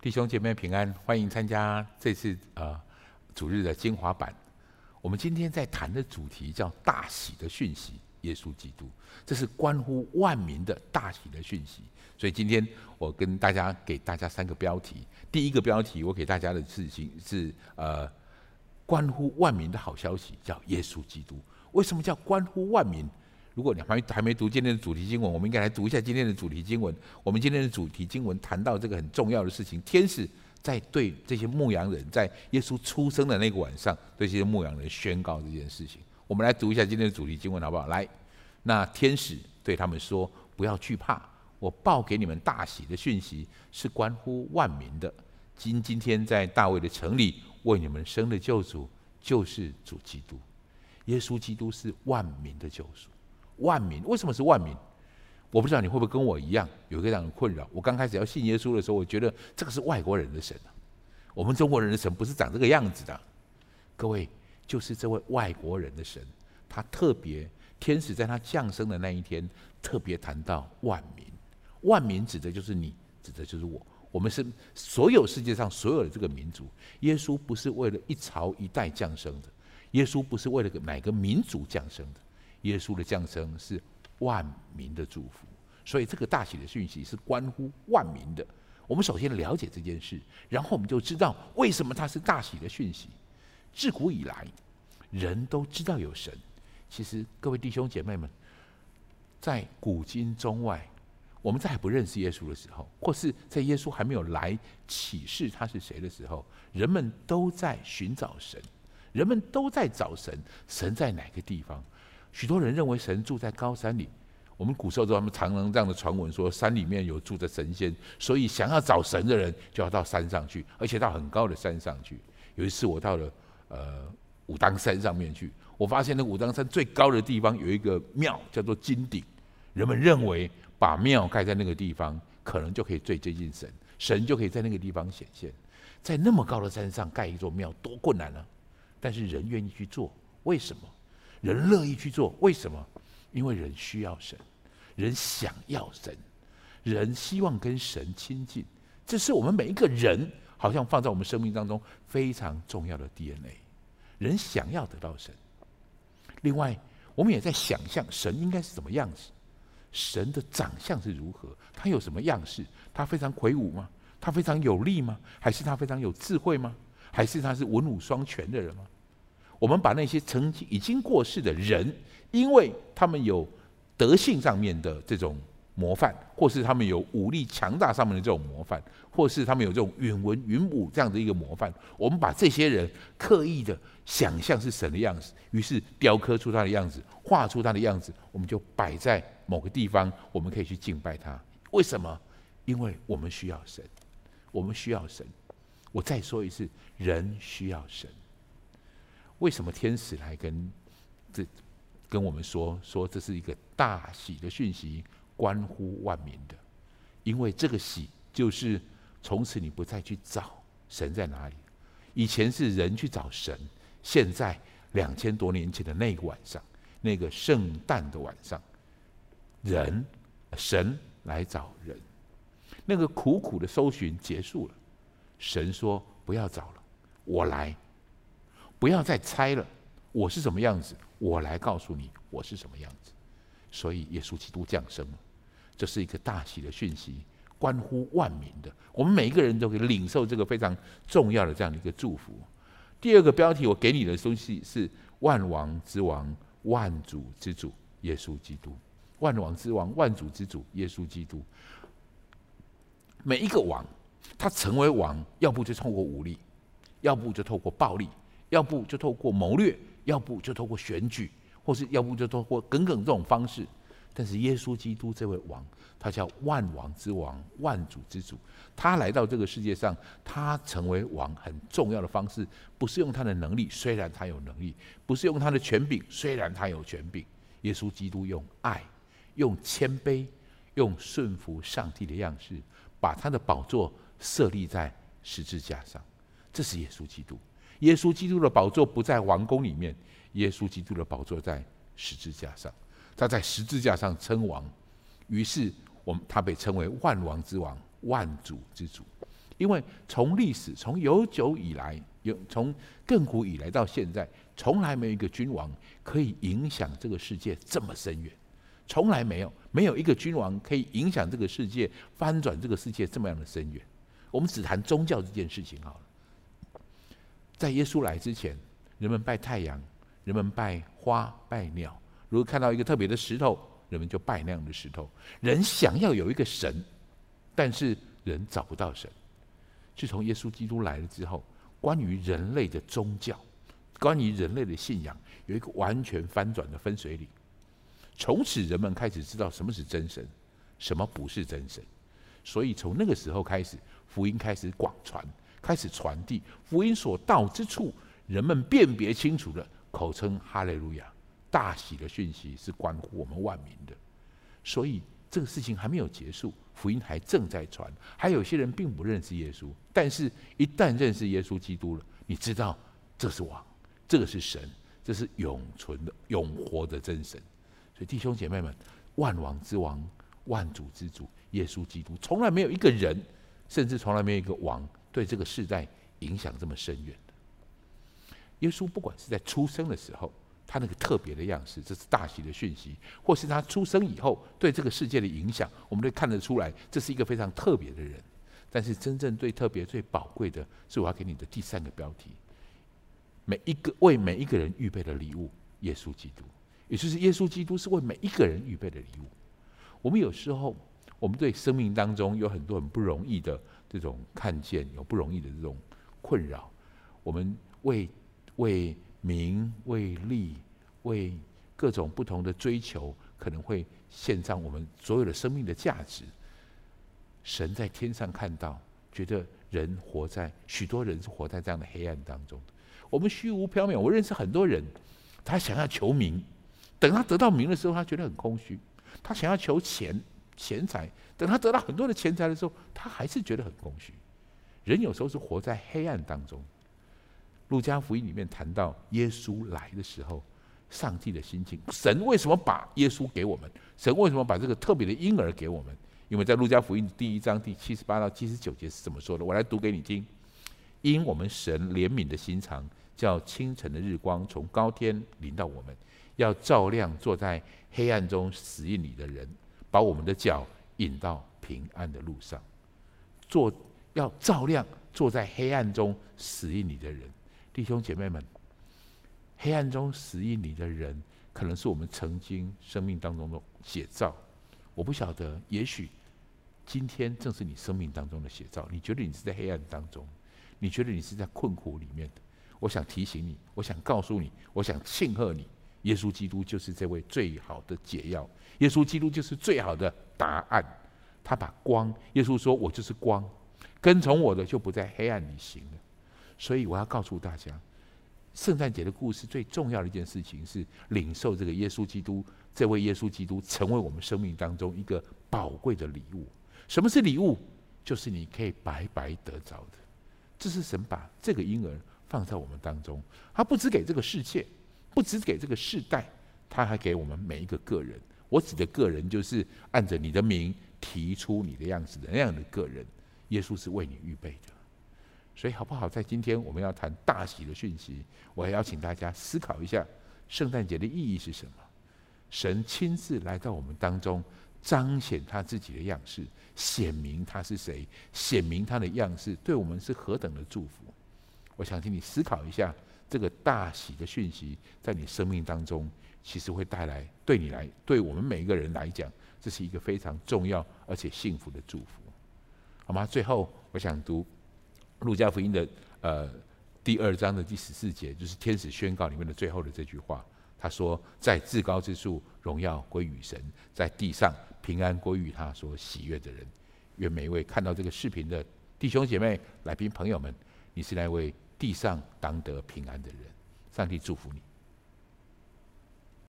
弟兄姐妹平安，欢迎参加这次呃主日的精华版。我们今天在谈的主题叫“大喜的讯息”，耶稣基督，这是关乎万民的大喜的讯息。所以今天我跟大家给大家三个标题。第一个标题，我给大家的事情是呃关乎万民的好消息，叫耶稣基督。为什么叫关乎万民？如果你还还没读今天的主题经文，我们应该来读一下今天的主题经文。我们今天的主题经文谈到这个很重要的事情：天使在对这些牧羊人，在耶稣出生的那个晚上，对这些牧羊人宣告这件事情。我们来读一下今天的主题经文，好不好？来，那天使对他们说：“不要惧怕，我报给你们大喜的讯息是关乎万民的。今今天在大卫的城里为你们生的救主，就是主基督。耶稣基督是万民的救赎。”万民为什么是万民？我不知道你会不会跟我一样有一个这样的困扰。我刚开始要信耶稣的时候，我觉得这个是外国人的神啊，我们中国人的神不是长这个样子的。各位，就是这位外国人的神，他特别天使在他降生的那一天，特别谈到万民。万民指的就是你，指的就是我。我们是所有世界上所有的这个民族。耶稣不是为了一朝一代降生的，耶稣不是为了哪个民族降生的。耶稣的降生是万民的祝福，所以这个大喜的讯息是关乎万民的。我们首先了解这件事，然后我们就知道为什么它是大喜的讯息。自古以来，人都知道有神。其实，各位弟兄姐妹们，在古今中外，我们在还不认识耶稣的时候，或是在耶稣还没有来启示他是谁的时候，人们都在寻找神，人们都在找神。神在哪个地方？许多人认为神住在高山里，我们古时候都他们常常这样的传闻说，山里面有住着神仙，所以想要找神的人就要到山上去，而且到很高的山上去。有一次我到了呃武当山上面去，我发现那武当山最高的地方有一个庙叫做金顶，人们认为把庙盖在那个地方，可能就可以最接近神，神就可以在那个地方显现。在那么高的山上盖一座庙多困难呢？但是人愿意去做，为什么？人乐意去做，为什么？因为人需要神，人想要神，人希望跟神亲近，这是我们每一个人好像放在我们生命当中非常重要的 DNA。人想要得到神。另外，我们也在想象神应该是什么样子，神的长相是如何，他有什么样式？他非常魁梧吗？他非常有力吗？还是他非常有智慧吗？还是他是文武双全的人吗？我们把那些曾经已经过世的人，因为他们有德性上面的这种模范，或是他们有武力强大上面的这种模范，或是他们有这种允文允武这样的一个模范，我们把这些人刻意的想象是神的样子，于是雕刻出他的样子，画出他的样子，我们就摆在某个地方，我们可以去敬拜他。为什么？因为我们需要神，我们需要神。我再说一次，人需要神。为什么天使来跟这跟我们说说这是一个大喜的讯息，关乎万民的？因为这个喜就是从此你不再去找神在哪里，以前是人去找神，现在两千多年前的那个晚上，那个圣诞的晚上，人神来找人，那个苦苦的搜寻结束了，神说不要找了，我来。不要再猜了，我是什么样子，我来告诉你我是什么样子。所以耶稣基督降生了，这是一个大喜的讯息，关乎万民的。我们每一个人都可以领受这个非常重要的这样的一个祝福。第二个标题我给你的东西是万王之王、万主之主耶稣基督。万王之王、万主之主耶稣基督。每一个王，他成为王，要不就透过武力，要不就透过暴力。要不就透过谋略，要不就透过选举，或是要不就透过耿耿这种方式。但是耶稣基督这位王，他叫万王之王、万主之主。他来到这个世界上，他成为王很重要的方式，不是用他的能力，虽然他有能力；不是用他的权柄，虽然他有权柄。耶稣基督用爱、用谦卑、用顺服上帝的样式，把他的宝座设立在十字架上。这是耶稣基督。耶稣基督的宝座不在王宫里面，耶稣基督的宝座在十字架上，他在十字架上称王，于是我们他被称为万王之王、万主之主。因为从历史从悠久以来，有从亘古以来到现在，从来没有一个君王可以影响这个世界这么深远，从来没有没有一个君王可以影响这个世界翻转这个世界这么样的深远。我们只谈宗教这件事情好了，在耶稣来之前，人们拜太阳，人们拜花拜鸟，如果看到一个特别的石头，人们就拜那样的石头。人想要有一个神，但是人找不到神。自从耶稣基督来了之后，关于人类的宗教，关于人类的信仰，有一个完全翻转的分水岭。从此，人们开始知道什么是真神，什么不是真神。所以，从那个时候开始，福音开始广传，开始传递。福音所到之处，人们辨别清楚了，口称哈利路亚，大喜的讯息是关乎我们万民的。所以，这个事情还没有结束。福音还正在传，还有些人并不认识耶稣，但是一旦认识耶稣基督了，你知道这是王，这个是神，这是永存的、永活的真神。所以弟兄姐妹们，万王之王、万主之主耶稣基督，从来没有一个人，甚至从来没有一个王，对这个世代影响这么深远的。耶稣不管是在出生的时候。他那个特别的样式，这是大喜的讯息，或是他出生以后对这个世界的影响，我们都看得出来，这是一个非常特别的人。但是真正最特别、最宝贵的是我要给你的第三个标题：每一个为每一个人预备的礼物——耶稣基督，也就是耶稣基督是为每一个人预备的礼物。我们有时候，我们对生命当中有很多很不容易的这种看见，有不容易的这种困扰，我们为为。名为利，为各种不同的追求，可能会献上我们所有的生命的价值。神在天上看到，觉得人活在许多人是活在这样的黑暗当中。我们虚无缥缈。我认识很多人，他想要求名，等他得到名的时候，他觉得很空虚。他想要求钱钱财，等他得到很多的钱财的时候，他还是觉得很空虚。人有时候是活在黑暗当中。路加福音里面谈到耶稣来的时候，上帝的心情，神为什么把耶稣给我们？神为什么把这个特别的婴儿给我们？因为在路加福音第一章第七十八到七十九节是怎么说的？我来读给你听。因我们神怜悯的心肠，叫清晨的日光从高天临到我们，要照亮坐在黑暗中死印里的人，把我们的脚引到平安的路上。做要照亮坐在黑暗中死印里的人。弟兄姐妹们，黑暗中死印里的人，可能是我们曾经生命当中的写照。我不晓得，也许今天正是你生命当中的写照。你觉得你是在黑暗当中，你觉得你是在困苦里面的。我想提醒你，我想告诉你，我想庆贺你。耶稣基督就是这位最好的解药，耶稣基督就是最好的答案。他把光，耶稣说：“我就是光，跟从我的就不在黑暗里行了。”所以我要告诉大家，圣诞节的故事最重要的一件事情是领受这个耶稣基督，这位耶稣基督成为我们生命当中一个宝贵的礼物。什么是礼物？就是你可以白白得着的。这是神把这个婴儿放在我们当中，他不只给这个世界，不只给这个世代，他还给我们每一个个人。我指的个人，就是按着你的名提出你的样子的那样的个人。耶稣是为你预备的。所以好不好？在今天我们要谈大喜的讯息，我要邀请大家思考一下，圣诞节的意义是什么？神亲自来到我们当中，彰显他自己的样式，显明他是谁，显明他的样式，对我们是何等的祝福。我想请你思考一下，这个大喜的讯息，在你生命当中，其实会带来对你来，对我们每一个人来讲，这是一个非常重要而且幸福的祝福，好吗？最后，我想读。路加福音的呃第二章的第十四节，就是天使宣告里面的最后的这句话。他说：“在至高之处，荣耀归于神；在地上，平安归于他所喜悦的人。”愿每一位看到这个视频的弟兄姐妹、来宾朋友们，你是那位地上当得平安的人。上帝祝福你。